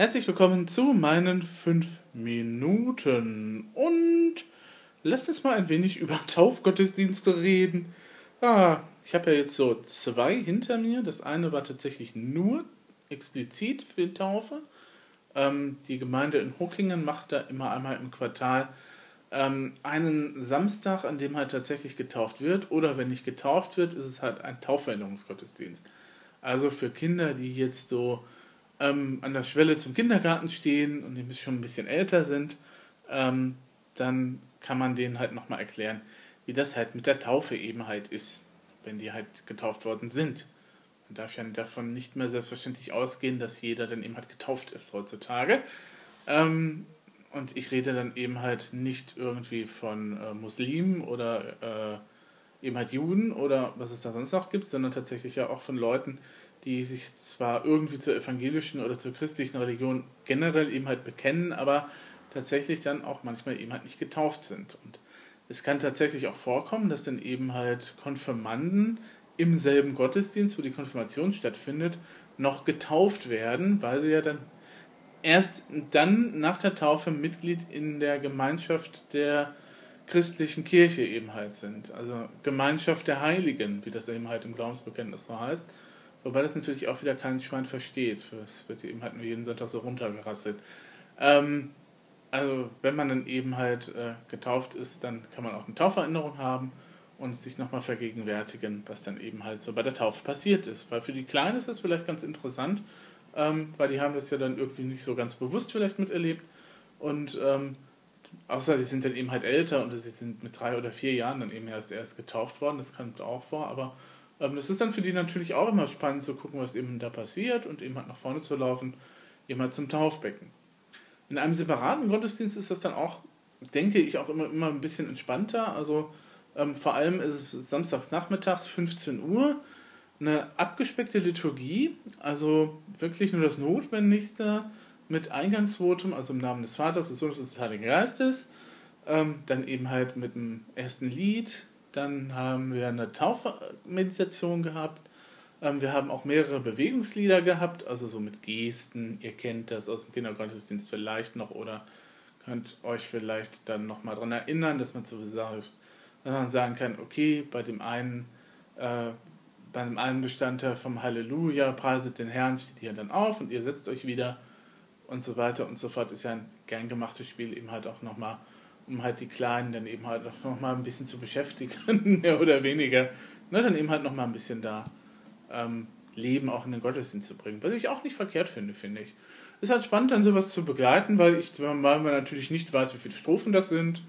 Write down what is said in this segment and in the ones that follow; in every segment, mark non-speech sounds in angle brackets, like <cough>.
Herzlich willkommen zu meinen 5 Minuten und lasst uns mal ein wenig über <laughs> Taufgottesdienste reden. Ah, ich habe ja jetzt so zwei hinter mir. Das eine war tatsächlich nur explizit für Taufe. Ähm, die Gemeinde in Huckingen macht da immer einmal im Quartal ähm, einen Samstag, an dem halt tatsächlich getauft wird. Oder wenn nicht getauft wird, ist es halt ein Taufveränderungsgottesdienst. Also für Kinder, die jetzt so ähm, an der Schwelle zum Kindergarten stehen und die schon ein bisschen älter sind, ähm, dann kann man denen halt nochmal erklären, wie das halt mit der Taufe eben halt ist, wenn die halt getauft worden sind. Man darf ja davon nicht mehr selbstverständlich ausgehen, dass jeder dann eben halt getauft ist heutzutage. Ähm, und ich rede dann eben halt nicht irgendwie von äh, Muslimen oder äh, eben halt Juden oder was es da sonst noch gibt, sondern tatsächlich ja auch von Leuten, die sich zwar irgendwie zur evangelischen oder zur christlichen Religion generell eben halt bekennen, aber tatsächlich dann auch manchmal eben halt nicht getauft sind. Und es kann tatsächlich auch vorkommen, dass dann eben halt Konfirmanden im selben Gottesdienst, wo die Konfirmation stattfindet, noch getauft werden, weil sie ja dann erst dann nach der Taufe Mitglied in der Gemeinschaft der christlichen Kirche eben halt sind. Also Gemeinschaft der Heiligen, wie das eben halt im Glaubensbekenntnis so heißt. Wobei das natürlich auch wieder kein Schwein versteht. Das wird eben halt nur jeden Sonntag so runtergerasselt. Ähm, also wenn man dann eben halt äh, getauft ist, dann kann man auch eine Tauferinnerung haben und sich nochmal vergegenwärtigen, was dann eben halt so bei der Taufe passiert ist. Weil für die Kleinen ist das vielleicht ganz interessant, ähm, weil die haben das ja dann irgendwie nicht so ganz bewusst vielleicht miterlebt. Und ähm, außer sie sind dann eben halt älter und sie sind mit drei oder vier Jahren dann eben erst erst getauft worden, das kommt auch vor, aber das ist dann für die natürlich auch immer spannend zu gucken, was eben da passiert und eben halt nach vorne zu laufen, eben halt zum Taufbecken. In einem separaten Gottesdienst ist das dann auch, denke ich, auch immer, immer ein bisschen entspannter. Also ähm, vor allem ist es samstags nachmittags 15 Uhr eine abgespeckte Liturgie, also wirklich nur das Notwendigste mit Eingangsvotum, also im Namen des Vaters, des Sohnes und des Heiligen Geistes. Ähm, dann eben halt mit dem ersten Lied, dann haben wir eine Taufmeditation gehabt. Ähm, wir haben auch mehrere Bewegungslieder gehabt, also so mit Gesten. Ihr kennt das aus dem Kindergottesdienst vielleicht noch oder könnt euch vielleicht dann nochmal daran erinnern, dass man, man sagen kann, okay, bei dem einen, äh, bei dem einen Bestandteil vom Halleluja, preiset den Herrn, steht hier dann auf und ihr setzt euch wieder und so weiter und so fort. Ist ja ein gern gemachtes Spiel eben halt auch nochmal um halt die Kleinen dann eben halt noch mal ein bisschen zu beschäftigen, <laughs> mehr oder weniger. Ne, dann eben halt noch mal ein bisschen da ähm, Leben auch in den Gottesdienst zu bringen. Was ich auch nicht verkehrt finde, finde ich. Ist halt spannend, dann sowas zu begleiten, weil, ich, weil man natürlich nicht weiß, wie viele Strophen das sind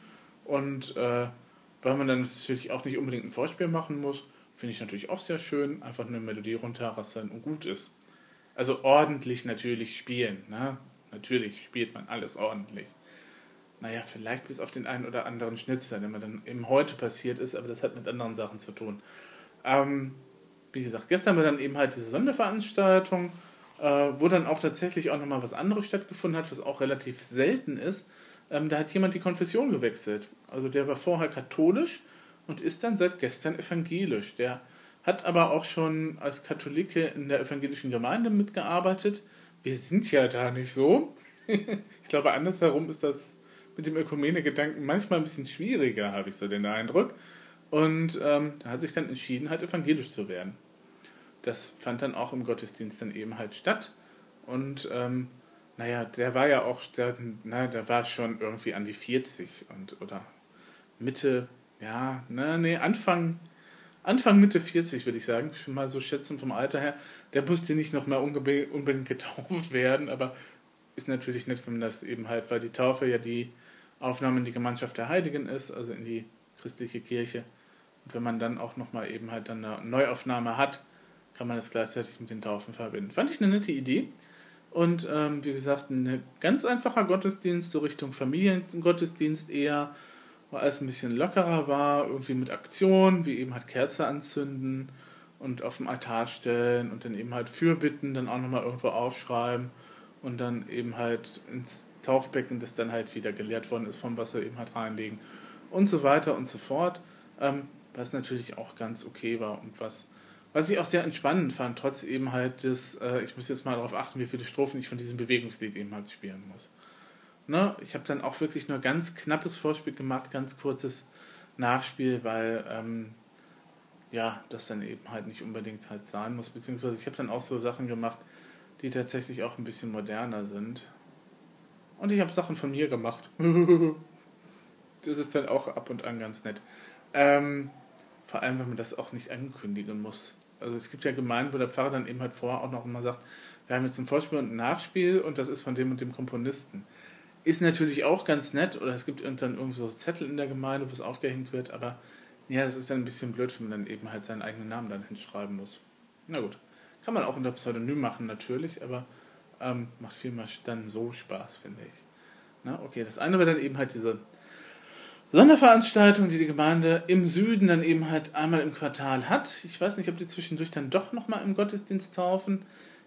und äh, weil man dann natürlich auch nicht unbedingt ein Vorspiel machen muss. Finde ich natürlich auch sehr schön. Einfach eine Melodie runterrasseln und gut ist. Also ordentlich natürlich spielen. Ne? Natürlich spielt man alles ordentlich naja, vielleicht bis auf den einen oder anderen Schnitzer, der mir dann eben heute passiert ist, aber das hat mit anderen Sachen zu tun. Ähm, wie gesagt, gestern war dann eben halt diese Sonderveranstaltung, äh, wo dann auch tatsächlich auch nochmal was anderes stattgefunden hat, was auch relativ selten ist. Ähm, da hat jemand die Konfession gewechselt. Also der war vorher katholisch und ist dann seit gestern evangelisch. Der hat aber auch schon als Katholike in der evangelischen Gemeinde mitgearbeitet. Wir sind ja da nicht so. <laughs> ich glaube, andersherum ist das mit dem Ökumene-Gedanken manchmal ein bisschen schwieriger, habe ich so den Eindruck. Und ähm, da hat sich dann entschieden, halt evangelisch zu werden. Das fand dann auch im Gottesdienst dann eben halt statt. Und ähm, naja, der war ja auch, der, na, der war schon irgendwie an die 40 und, oder Mitte, ja, na, nee, Anfang, Anfang Mitte 40 würde ich sagen, schon mal so schätzen vom Alter her. Der musste nicht noch mal unbedingt getauft <laughs> werden, aber ist natürlich nett, wenn man das eben halt, weil die Taufe ja die Aufnahme in die Gemeinschaft der Heiligen ist, also in die christliche Kirche. Und wenn man dann auch nochmal eben halt dann eine Neuaufnahme hat, kann man das gleichzeitig mit den Taufen verbinden. Fand ich eine nette Idee. Und ähm, wie gesagt, ein ganz einfacher Gottesdienst, so Richtung Familiengottesdienst eher, wo alles ein bisschen lockerer war, irgendwie mit Aktion, wie eben halt Kerze anzünden und auf dem Altar stellen und dann eben halt Fürbitten dann auch nochmal irgendwo aufschreiben und dann eben halt ins Taufbecken, das dann halt wieder geleert worden ist, vom Wasser eben halt reinlegen und so weiter und so fort. Ähm, was natürlich auch ganz okay war und was Was ich auch sehr entspannend fand, trotz eben halt des, äh, ich muss jetzt mal darauf achten, wie viele Strophen ich von diesem Bewegungslied eben halt spielen muss. Ne? Ich habe dann auch wirklich nur ganz knappes Vorspiel gemacht, ganz kurzes Nachspiel, weil ähm, ja, das dann eben halt nicht unbedingt halt sein muss. Beziehungsweise ich habe dann auch so Sachen gemacht, die tatsächlich auch ein bisschen moderner sind. Und ich habe Sachen von mir gemacht. <laughs> das ist dann auch ab und an ganz nett. Ähm, vor allem, wenn man das auch nicht ankündigen muss. Also es gibt ja Gemeinden, wo der Pfarrer dann eben halt vorher auch noch immer sagt, wir haben jetzt ein Vorspiel und ein Nachspiel und das ist von dem und dem Komponisten. Ist natürlich auch ganz nett, oder es gibt dann irgendwie so Zettel in der Gemeinde, wo es aufgehängt wird, aber ja, das ist dann ein bisschen blöd, wenn man dann eben halt seinen eigenen Namen dann hinschreiben muss. Na gut. Kann man auch unter Pseudonym machen, natürlich, aber ähm, macht vielmehr dann so Spaß, finde ich. Na, okay, das eine war dann eben halt diese Sonderveranstaltung, die die Gemeinde im Süden dann eben halt einmal im Quartal hat. Ich weiß nicht, ob die zwischendurch dann doch nochmal im Gottesdienst taufen.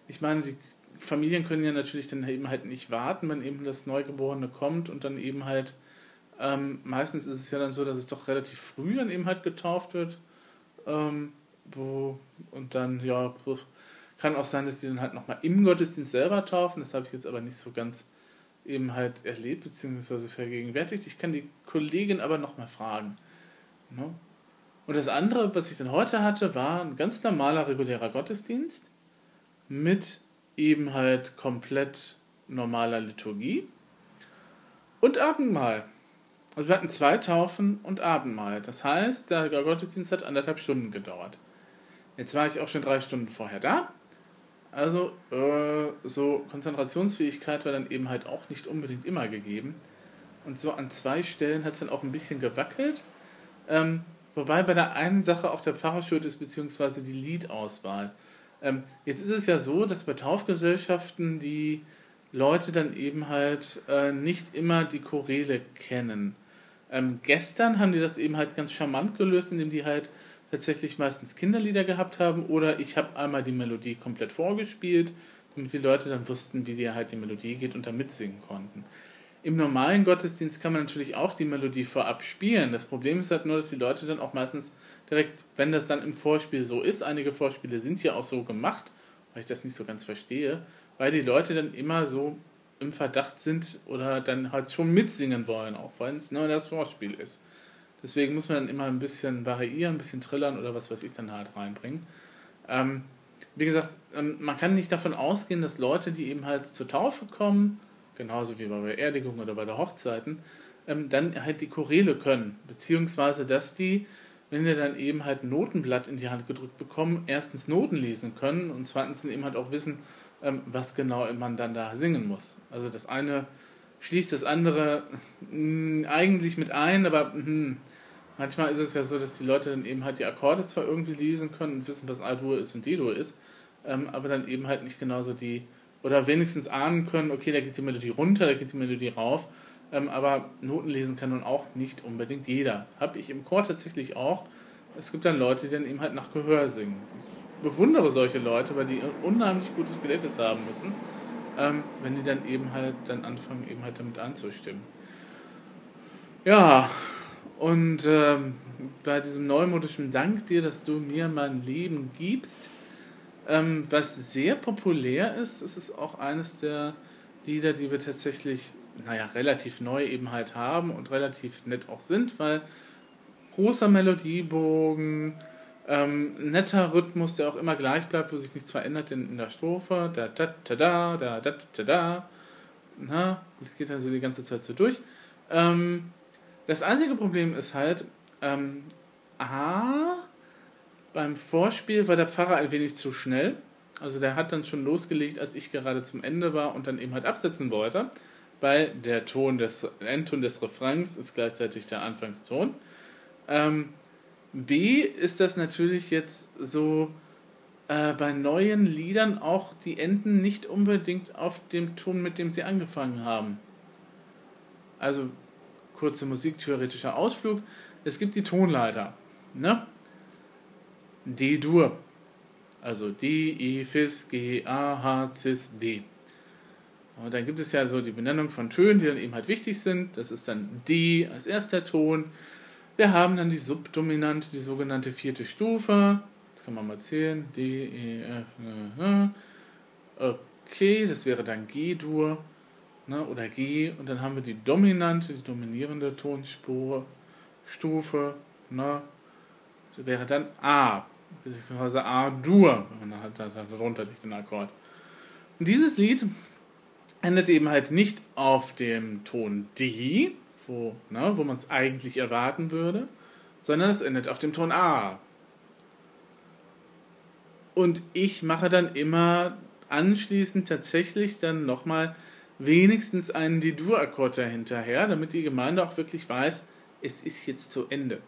Ich meine, die Familien können ja natürlich dann eben halt nicht warten, wenn eben das Neugeborene kommt und dann eben halt, ähm, meistens ist es ja dann so, dass es doch relativ früh dann eben halt getauft wird. Ähm, wo, und dann, ja, kann auch sein, dass die dann halt nochmal im Gottesdienst selber taufen. Das habe ich jetzt aber nicht so ganz eben halt erlebt bzw. vergegenwärtigt. Ich kann die Kollegin aber nochmal fragen. Ne? Und das andere, was ich dann heute hatte, war ein ganz normaler, regulärer Gottesdienst mit eben halt komplett normaler Liturgie und Abendmahl. Also wir hatten zwei Taufen und Abendmahl. Das heißt, der Gottesdienst hat anderthalb Stunden gedauert. Jetzt war ich auch schon drei Stunden vorher da also äh, so Konzentrationsfähigkeit war dann eben halt auch nicht unbedingt immer gegeben. Und so an zwei Stellen hat es dann auch ein bisschen gewackelt. Ähm, wobei bei der einen Sache auch der Pfarrer schuld ist, beziehungsweise die Liedauswahl. Ähm, jetzt ist es ja so, dass bei Taufgesellschaften die Leute dann eben halt äh, nicht immer die Choräle kennen. Ähm, gestern haben die das eben halt ganz charmant gelöst, indem die halt tatsächlich meistens Kinderlieder gehabt haben oder ich habe einmal die Melodie komplett vorgespielt, damit die Leute dann wussten, wie die halt die Melodie geht und dann mitsingen konnten. Im normalen Gottesdienst kann man natürlich auch die Melodie vorab spielen. Das Problem ist halt nur, dass die Leute dann auch meistens direkt, wenn das dann im Vorspiel so ist, einige Vorspiele sind ja auch so gemacht, weil ich das nicht so ganz verstehe, weil die Leute dann immer so im Verdacht sind oder dann halt schon mitsingen wollen, auch wenn es nur das Vorspiel ist. Deswegen muss man dann immer ein bisschen variieren, ein bisschen trillern oder was weiß ich dann halt reinbringen. Ähm, wie gesagt, ähm, man kann nicht davon ausgehen, dass Leute, die eben halt zur Taufe kommen, genauso wie bei Beerdigungen oder bei der Hochzeiten, ähm, dann halt die Choräle können. Beziehungsweise, dass die, wenn die dann eben halt ein Notenblatt in die Hand gedrückt bekommen, erstens Noten lesen können und zweitens dann eben halt auch wissen, ähm, was genau man dann da singen muss. Also das eine schließt das andere mh, eigentlich mit ein, aber hm, Manchmal ist es ja so, dass die Leute dann eben halt die Akkorde zwar irgendwie lesen können und wissen, was A-Dur ist und D-Dur ist, ähm, aber dann eben halt nicht genauso die, oder wenigstens ahnen können, okay, da geht die Melodie runter, da geht die Melodie rauf, ähm, aber Noten lesen kann nun auch nicht unbedingt jeder. Habe ich im Chor tatsächlich auch. Es gibt dann Leute, die dann eben halt nach Gehör singen. Ich bewundere solche Leute, weil die unheimlich gutes Gedächtnis haben müssen, ähm, wenn die dann eben halt dann anfangen, eben halt damit anzustimmen. Ja, und ähm, bei diesem neumodischen Dank dir, dass du mir mein Leben gibst, ähm, was sehr populär ist, es ist auch eines der Lieder, die wir tatsächlich, naja, relativ neu eben halt haben und relativ nett auch sind, weil großer Melodiebogen, ähm, netter Rhythmus, der auch immer gleich bleibt, wo sich nichts verändert in, in der Strophe, da da da da da da da da, na, das geht dann so die ganze Zeit so durch. Ähm, das einzige Problem ist halt, ähm, A, beim Vorspiel war der Pfarrer ein wenig zu schnell. Also der hat dann schon losgelegt, als ich gerade zum Ende war und dann eben halt absetzen wollte, weil der Ton des Endton des Refrains ist gleichzeitig der Anfangston. Ähm, B ist das natürlich jetzt so äh, bei neuen Liedern auch die Enden nicht unbedingt auf dem Ton, mit dem sie angefangen haben. Also kurze musiktheoretischer Ausflug. Es gibt die Tonleiter. Ne? D-Dur. Also D, E, Fis, G, A, H, Cis, D. Und dann gibt es ja so die Benennung von Tönen, die dann eben halt wichtig sind. Das ist dann D als erster Ton. Wir haben dann die Subdominante, die sogenannte vierte Stufe. das kann man mal zählen. D, E, F, G, Okay, das wäre dann G-Dur ne, oder G und dann haben wir die dominante, die dominierende Tonspur, Stufe, ne, wäre dann A, beziehungsweise A-Dur, wenn man halt darunter liegt, den Akkord. Und dieses Lied endet eben halt nicht auf dem Ton D, wo, ne, wo man es eigentlich erwarten würde, sondern es endet auf dem Ton A. Und ich mache dann immer anschließend tatsächlich dann nochmal wenigstens einen D-Dur-Akkord dahinterher, damit die Gemeinde auch wirklich weiß, es ist jetzt zu Ende.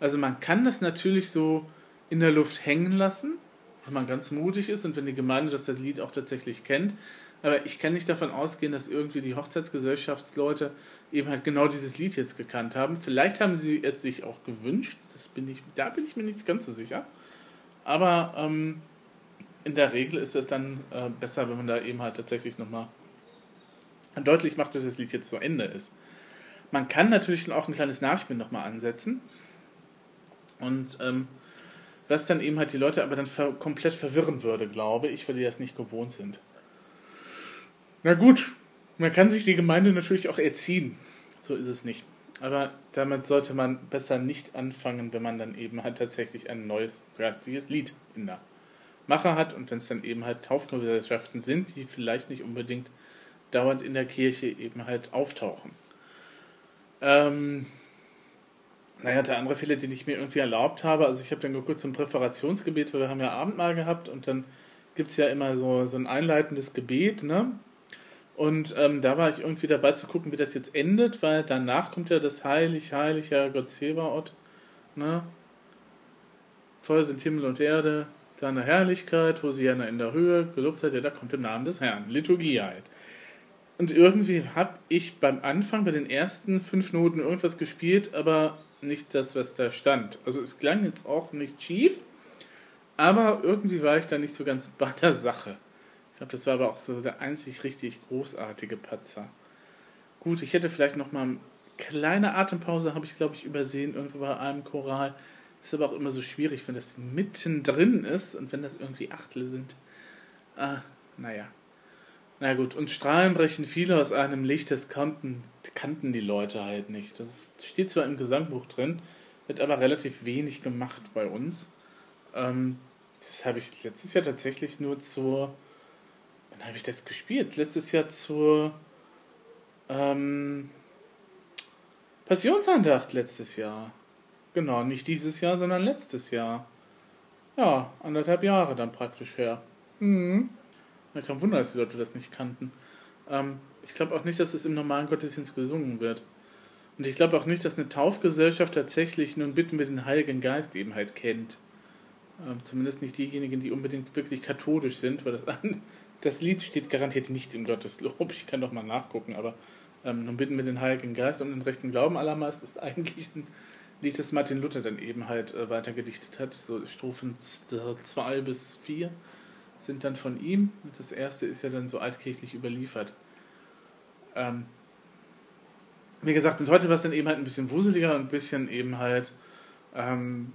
Also man kann das natürlich so in der Luft hängen lassen, wenn man ganz mutig ist und wenn die Gemeinde das, das Lied auch tatsächlich kennt. Aber ich kann nicht davon ausgehen, dass irgendwie die Hochzeitsgesellschaftsleute eben halt genau dieses Lied jetzt gekannt haben. Vielleicht haben sie es sich auch gewünscht, das bin ich, da bin ich mir nicht ganz so sicher. Aber ähm, in der Regel ist es dann äh, besser, wenn man da eben halt tatsächlich nochmal deutlich macht, dass das Lied jetzt zu Ende ist. Man kann natürlich dann auch ein kleines Nachspiel nochmal ansetzen. Und ähm, was dann eben halt die Leute aber dann ver komplett verwirren würde, glaube ich, weil die das nicht gewohnt sind. Na gut, man kann sich die Gemeinde natürlich auch erziehen. So ist es nicht. Aber damit sollte man besser nicht anfangen, wenn man dann eben halt tatsächlich ein neues geistliches Lied in der Mache hat und wenn es dann eben halt Taufgesellschaften sind, die vielleicht nicht unbedingt dauernd in der Kirche eben halt auftauchen. Ähm, naja, der andere Fehler, den ich mir irgendwie erlaubt habe, also ich habe dann geguckt zum Präferationsgebet, weil wir haben ja Abendmahl gehabt und dann gibt es ja immer so, so ein einleitendes Gebet, ne? Und ähm, da war ich irgendwie dabei zu gucken, wie das jetzt endet, weil danach kommt ja das Heilig, Heilig, Herr Gott Zebaoth. Ne? Voll sind Himmel und Erde, deine Herrlichkeit, Hosianna in der Höhe, gelobt seid ihr, da kommt im Namen des Herrn. Liturgie halt. Und irgendwie habe ich beim Anfang, bei den ersten fünf Noten irgendwas gespielt, aber nicht das, was da stand. Also es klang jetzt auch nicht schief, aber irgendwie war ich da nicht so ganz bei der Sache glaube, das war aber auch so der einzig richtig großartige Patzer. Gut, ich hätte vielleicht noch mal eine kleine Atempause, habe ich glaube ich übersehen, irgendwo bei einem Choral. Ist aber auch immer so schwierig, wenn das mittendrin ist und wenn das irgendwie Achtel sind. Ah, naja. Na gut, und Strahlen brechen viele aus einem Licht, das kannten, kannten die Leute halt nicht. Das steht zwar im Gesangbuch drin, wird aber relativ wenig gemacht bei uns. Ähm, das habe ich letztes Jahr tatsächlich nur zur Wann habe ich das gespielt? Letztes Jahr zur ähm, Passionsandacht letztes Jahr. Genau, nicht dieses Jahr, sondern letztes Jahr. Ja, anderthalb Jahre dann praktisch her. Mhm. Man kann wundern, dass die Leute das nicht kannten. Ähm, ich glaube auch nicht, dass es im normalen Gottesdienst gesungen wird. Und ich glaube auch nicht, dass eine Taufgesellschaft tatsächlich nun Bitten mit dem Heiligen Geist eben halt kennt. Ähm, zumindest nicht diejenigen, die unbedingt wirklich katholisch sind, weil das das Lied steht garantiert nicht im Gotteslob. Ich kann doch mal nachgucken, aber ähm, nun bitten wir den Heiligen Geist und den rechten Glauben allermeist ist eigentlich ein Lied, das Martin Luther dann eben halt äh, weiter gedichtet hat. So Strophen 2 bis 4 sind dann von ihm. Das erste ist ja dann so altkirchlich überliefert. Ähm, wie gesagt, und heute war es dann eben halt ein bisschen wuseliger und ein bisschen eben halt, ähm,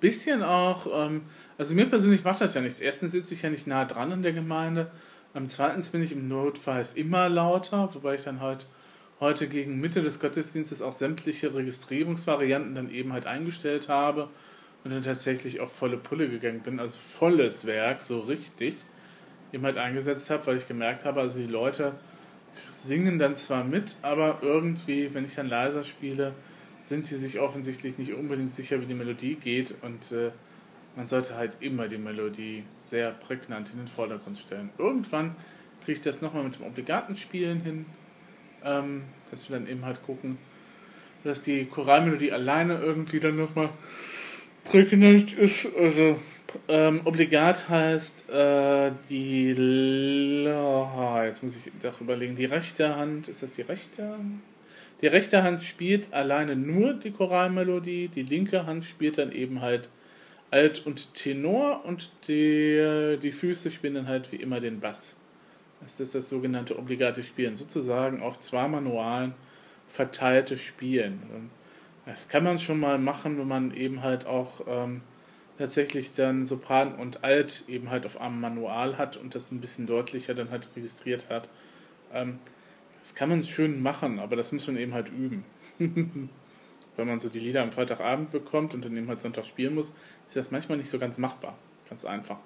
bisschen auch, ähm, also mir persönlich macht das ja nichts. Erstens sitze ich ja nicht nah dran an der Gemeinde. Am zweitens bin ich im Notfall immer lauter, wobei ich dann halt heute gegen Mitte des Gottesdienstes auch sämtliche Registrierungsvarianten dann eben halt eingestellt habe und dann tatsächlich auf volle Pulle gegangen bin, also volles Werk, so richtig, eben halt eingesetzt habe, weil ich gemerkt habe, also die Leute singen dann zwar mit, aber irgendwie, wenn ich dann leiser spiele, sind sie sich offensichtlich nicht unbedingt sicher, wie die Melodie geht und äh, man sollte halt immer die Melodie sehr prägnant in den Vordergrund stellen. Irgendwann kriege ich das nochmal mit dem obligaten Spielen hin, ähm, dass wir dann eben halt gucken, dass die Choralmelodie alleine irgendwie dann nochmal prägnant ist. Also ähm, obligat heißt äh, die oh, jetzt muss ich doch überlegen, die rechte Hand, ist das die rechte? Die rechte Hand spielt alleine nur die Choralmelodie, die linke Hand spielt dann eben halt Alt und Tenor und die, die Füße spielen dann halt wie immer den Bass. Das ist das sogenannte obligate Spielen, sozusagen auf zwei Manualen verteilte Spielen. Das kann man schon mal machen, wenn man eben halt auch ähm, tatsächlich dann Sopran und Alt eben halt auf einem Manual hat und das ein bisschen deutlicher dann halt registriert hat. Ähm, das kann man schön machen, aber das muss man eben halt üben. <laughs> Wenn man so die Lieder am Freitagabend bekommt und dann eben halt Sonntag spielen muss, ist das manchmal nicht so ganz machbar. Ganz einfach.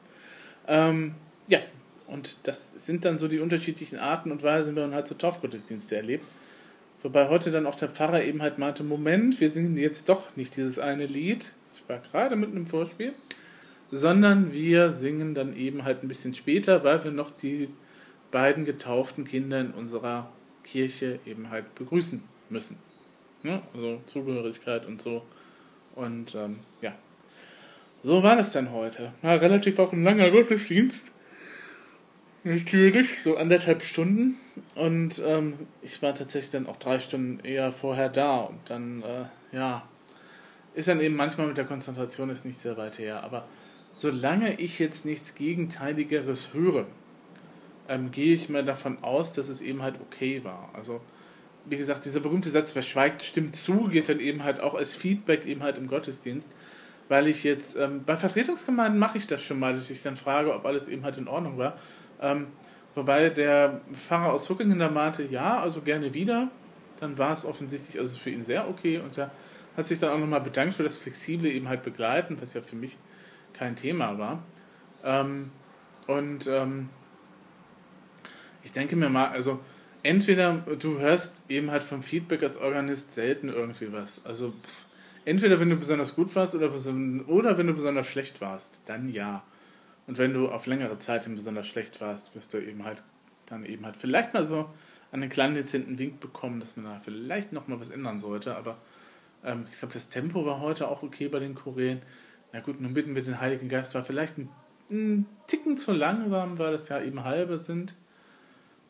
Ähm, ja, und das sind dann so die unterschiedlichen Arten und Weisen, wie man halt so Taufgottesdienste erlebt. Wobei heute dann auch der Pfarrer eben halt meinte, Moment, wir singen jetzt doch nicht dieses eine Lied, ich war gerade mitten im Vorspiel, sondern wir singen dann eben halt ein bisschen später, weil wir noch die beiden getauften Kinder in unserer Kirche eben halt begrüßen müssen. Ja, also Zugehörigkeit und so. Und ähm, ja, so war das dann heute. War relativ auch ein langer Gottesdienst. Natürlich, so anderthalb Stunden. Und ähm, ich war tatsächlich dann auch drei Stunden eher vorher da. Und dann, äh, ja, ist dann eben manchmal mit der Konzentration ist nicht sehr weit her. Aber solange ich jetzt nichts Gegenteiligeres höre, ähm, gehe ich mal davon aus, dass es eben halt okay war. Also, wie gesagt, dieser berühmte Satz, wer schweigt, stimmt zu, geht dann eben halt auch als Feedback eben halt im Gottesdienst. Weil ich jetzt, ähm, bei Vertretungsgemeinden mache ich das schon mal, dass ich dann frage, ob alles eben halt in Ordnung war. Ähm, wobei der Pfarrer aus Huckingen da meinte, ja, also gerne wieder. Dann war es offensichtlich also für ihn sehr okay und er hat sich dann auch nochmal bedankt für das flexible eben halt begleiten, was ja für mich kein Thema war. Ähm, und ähm, ich denke mir mal, also entweder du hörst eben halt vom Feedback als Organist selten irgendwie was. Also pff, entweder wenn du besonders gut warst oder, oder wenn du besonders schlecht warst, dann ja. Und wenn du auf längere Zeit besonders schlecht warst, wirst du eben halt dann eben halt vielleicht mal so einen kleinen dezenten Wink bekommen, dass man da vielleicht nochmal was ändern sollte. Aber ähm, ich glaube, das Tempo war heute auch okay bei den Choräen. Na gut, nun bitten wir den Heiligen Geist war vielleicht ein, ein Ticken zu langsam, weil das ja eben halbe sind.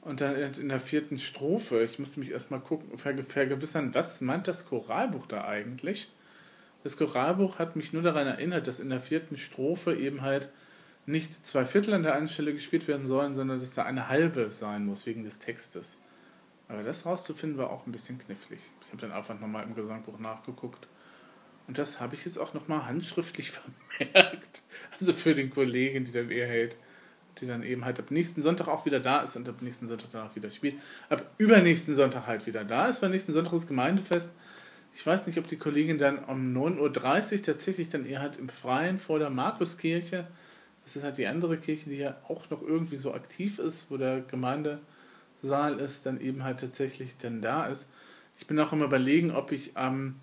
Und dann in der vierten Strophe, ich musste mich erstmal gucken, vergewissern, was meint das Choralbuch da eigentlich? Das Choralbuch hat mich nur daran erinnert, dass in der vierten Strophe eben halt nicht zwei Viertel an der einen Stelle gespielt werden sollen, sondern dass da eine halbe sein muss, wegen des Textes. Aber das rauszufinden war auch ein bisschen knifflig. Ich habe dann einfach nochmal im Gesangbuch nachgeguckt. Und das habe ich jetzt auch nochmal handschriftlich <laughs> vermerkt. Also für den Kollegen, die dann eher hält, die dann eben halt ab nächsten Sonntag auch wieder da ist und ab nächsten Sonntag dann auch wieder spielt. Ab übernächsten Sonntag halt wieder da ist, weil nächsten Sonntag ist Gemeindefest. Ich weiß nicht, ob die Kollegin dann um 9.30 Uhr tatsächlich dann eher halt im Freien vor der Markuskirche das ist halt die andere Kirche, die ja auch noch irgendwie so aktiv ist, wo der Gemeindesaal ist, dann eben halt tatsächlich dann da ist. Ich bin auch immer überlegen, ob ich am,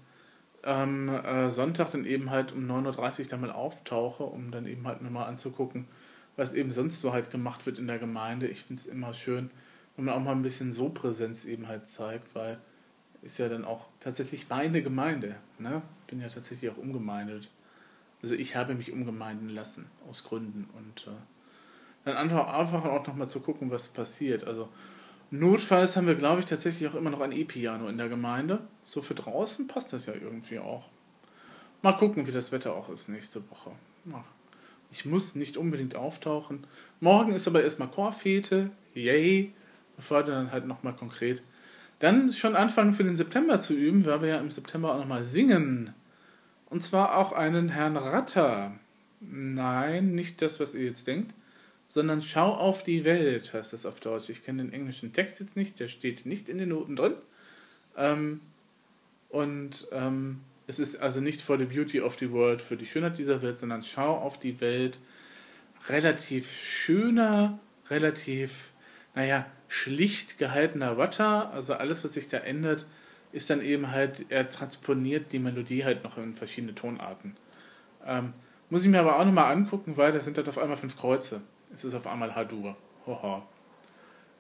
am äh, Sonntag dann eben halt um 9.30 Uhr da mal auftauche, um dann eben halt mir mal anzugucken, was eben sonst so halt gemacht wird in der Gemeinde. Ich finde es immer schön, wenn man auch mal ein bisschen so Präsenz eben halt zeigt, weil ist ja dann auch tatsächlich meine Gemeinde. Ne? Bin ja tatsächlich auch umgemeindet. Also ich habe mich umgemeinden lassen, aus Gründen. Und äh, dann einfach, einfach auch nochmal zu gucken, was passiert. Also notfalls haben wir, glaube ich, tatsächlich auch immer noch ein E-Piano in der Gemeinde. So für draußen passt das ja irgendwie auch. Mal gucken, wie das Wetter auch ist nächste Woche. Ich muss nicht unbedingt auftauchen. Morgen ist aber erstmal Chorfete. Yay. Bevor dann halt nochmal konkret dann schon anfangen für den September zu üben, weil wir ja im September auch nochmal singen. Und zwar auch einen Herrn Ratter. Nein, nicht das, was ihr jetzt denkt, sondern Schau auf die Welt heißt das auf Deutsch. Ich kenne den englischen Text jetzt nicht, der steht nicht in den Noten drin. Ähm, und ähm, es ist also nicht for the beauty of the world, für die Schönheit dieser Welt, sondern Schau auf die Welt. Relativ schöner, relativ, naja, schlicht gehaltener Watter. Also alles, was sich da ändert, ist dann eben halt, er transponiert die Melodie halt noch in verschiedene Tonarten. Ähm, muss ich mir aber auch nochmal angucken, weil da sind halt auf einmal fünf Kreuze. Es ist auf einmal H-Dur. Hoho.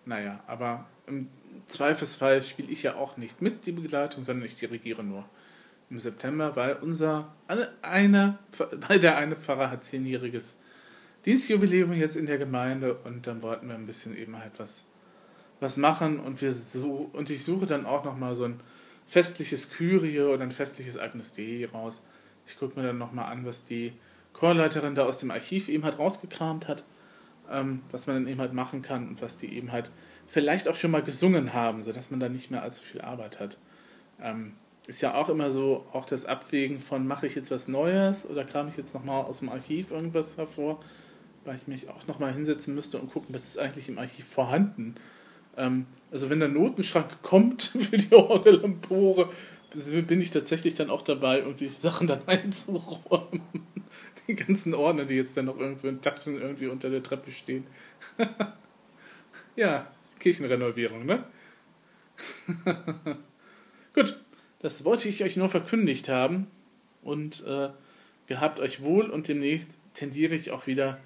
Naja, aber im Zweifelsfall spiele ich ja auch nicht mit die Begleitung, sondern ich dirigiere nur im September, weil unser eine, weil der eine Pfarrer hat zehnjähriges Dienstjubiläum jetzt in der Gemeinde und dann wollten wir ein bisschen eben halt was, was machen und wir so und ich suche dann auch nochmal so ein festliches Kyrie oder ein festliches Agnus Dei raus. Ich gucke mir dann nochmal an, was die Chorleiterin da aus dem Archiv eben halt rausgekramt hat, ähm, was man dann eben halt machen kann und was die eben halt vielleicht auch schon mal gesungen haben, sodass man da nicht mehr allzu viel Arbeit hat. Ähm, ist ja auch immer so, auch das Abwägen von, mache ich jetzt was Neues oder kram ich jetzt nochmal aus dem Archiv irgendwas hervor, weil ich mich auch nochmal hinsetzen müsste und gucken, was ist eigentlich im Archiv vorhanden. Ähm, also wenn der Notenschrank <laughs> kommt für die Orgelempore, bin ich tatsächlich dann auch dabei, irgendwie Sachen dann <laughs> einzuräumen. Die ganzen Ordner, die jetzt dann noch irgendwo in Taschen irgendwie unter der Treppe stehen. <laughs> ja, Kirchenrenovierung, ne? Gut, das wollte ich euch nur verkündigt haben. Und äh, gehabt euch wohl und demnächst tendiere ich auch wieder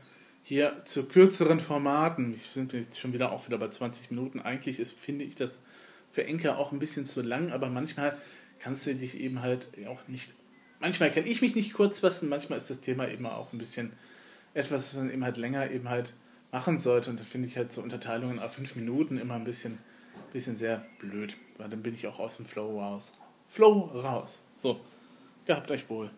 hier zu kürzeren Formaten. Ich bin jetzt schon wieder auch wieder bei 20 Minuten. Eigentlich ist, finde ich das für Enker auch ein bisschen zu lang, aber manchmal kannst du dich eben halt auch nicht. Manchmal kann ich mich nicht kurz fassen, manchmal ist das Thema eben auch ein bisschen etwas, was man eben halt länger eben halt machen sollte. Und da finde ich halt so Unterteilungen auf fünf Minuten immer ein bisschen, bisschen sehr blöd, weil dann bin ich auch aus dem Flow raus. Flow raus. So, gehabt euch wohl.